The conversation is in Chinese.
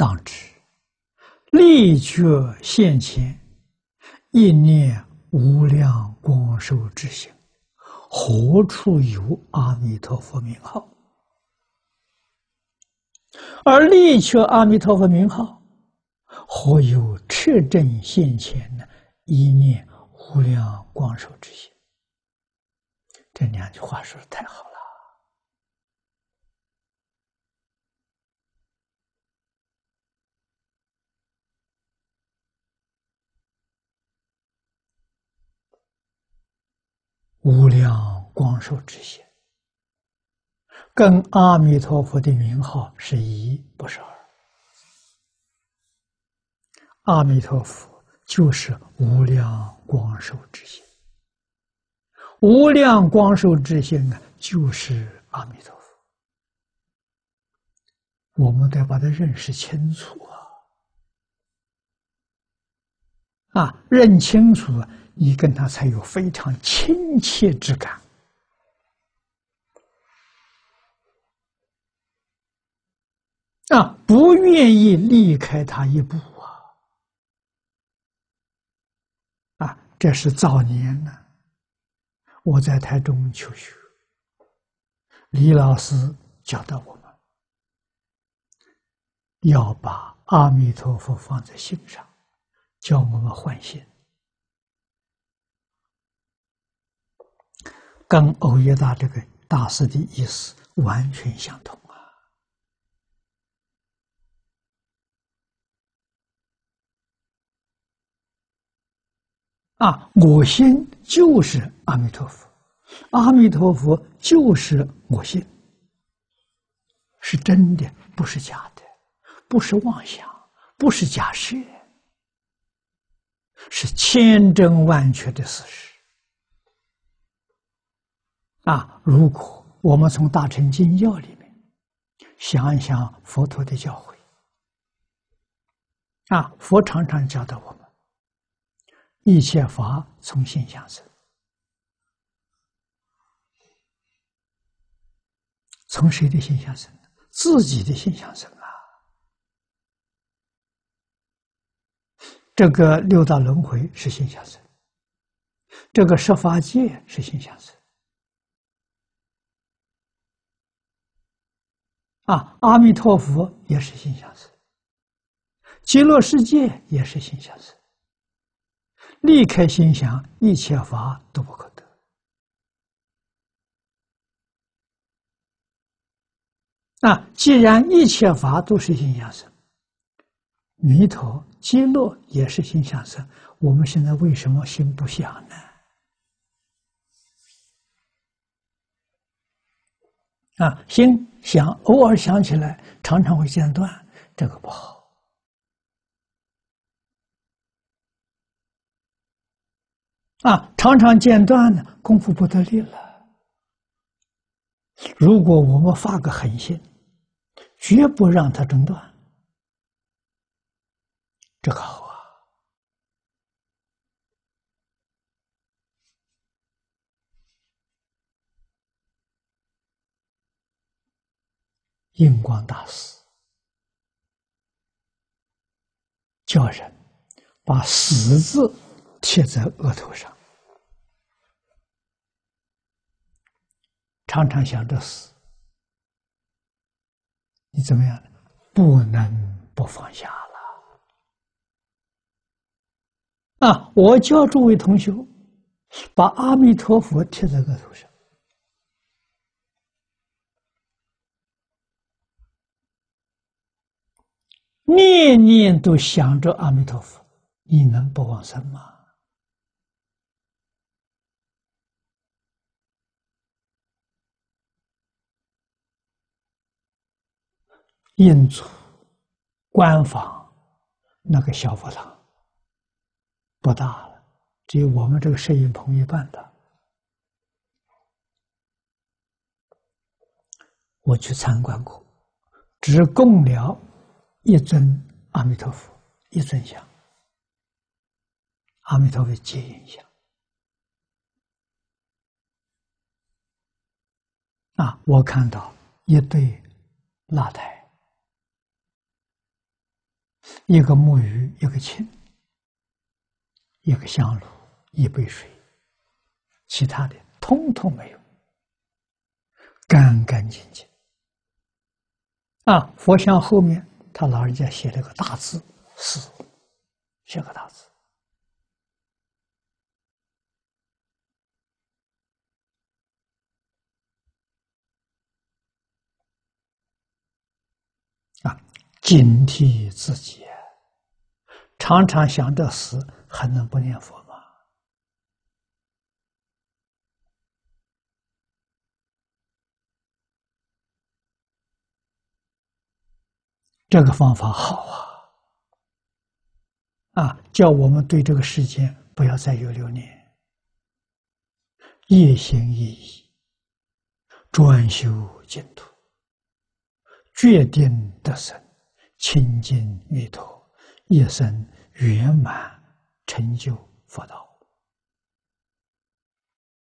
当知力觉现前，一念无量光寿之心，何处有阿弥陀佛名号？而力却阿弥陀佛名号，何有彻正现前呢？一念无量光寿之心。这两句话说的太好了。无量光寿之心，跟阿弥陀佛的名号是一，不是二。阿弥陀佛就是无量光寿之心，无量光寿之心啊，就是阿弥陀佛。我们得把它认识清楚啊！啊，认清楚。你跟他才有非常亲切之感啊！不愿意离开他一步啊！啊，这是早年呢，我在台中求学，李老师教导我们，要把阿弥陀佛放在心上，教我们换心。跟欧耶大这个大师的意思完全相同啊！啊，我心就是阿弥陀佛，阿弥陀佛就是我心，是真的，不是假的，不是妄想，不是假设，是千真万确的事实。啊！如果我们从《大乘经要》里面想一想佛陀的教诲，啊，佛常常教导我们：一切法从心想生。从谁的心想生？自己的心想生啊！这个六道轮回是心想生，这个十法界是心想生。啊，阿弥陀佛也是心想事，极乐世界也是心想事。离开心想，一切法都不可得。啊，既然一切法都是心想事，弥陀、极乐也是心想生，我们现在为什么心不想呢？啊，心想偶尔想起来，常常会间断，这个不好。啊，常常间断呢，功夫不得力了。如果我们发个狠心，绝不让它中断，这个好。印光大师叫人把“死”字贴在额头上，常常想着死，你怎么样？不能不放下了啊！我教诸位同学，把阿弥陀佛贴在额头上。念念都想着阿弥陀佛，你能不往生吗？印祖官方那个小佛堂不大了，只有我们这个摄影棚一半大。我去参观过，只供了。一尊阿弥陀佛，一尊像，阿弥陀佛接引像。啊，我看到一对蜡台，一个木鱼，一个磬，一个香炉，一杯水，其他的通通没有，干干净净。啊，佛像后面，他老人家写了个大字“死”，写个大字。啊，警惕自己，常常想着死，还能不念佛吗？这个方法好啊！啊，叫我们对这个世间不要再有留念，一心一意，专修净土。决定得生清净弥陀，一生圆满成就佛道。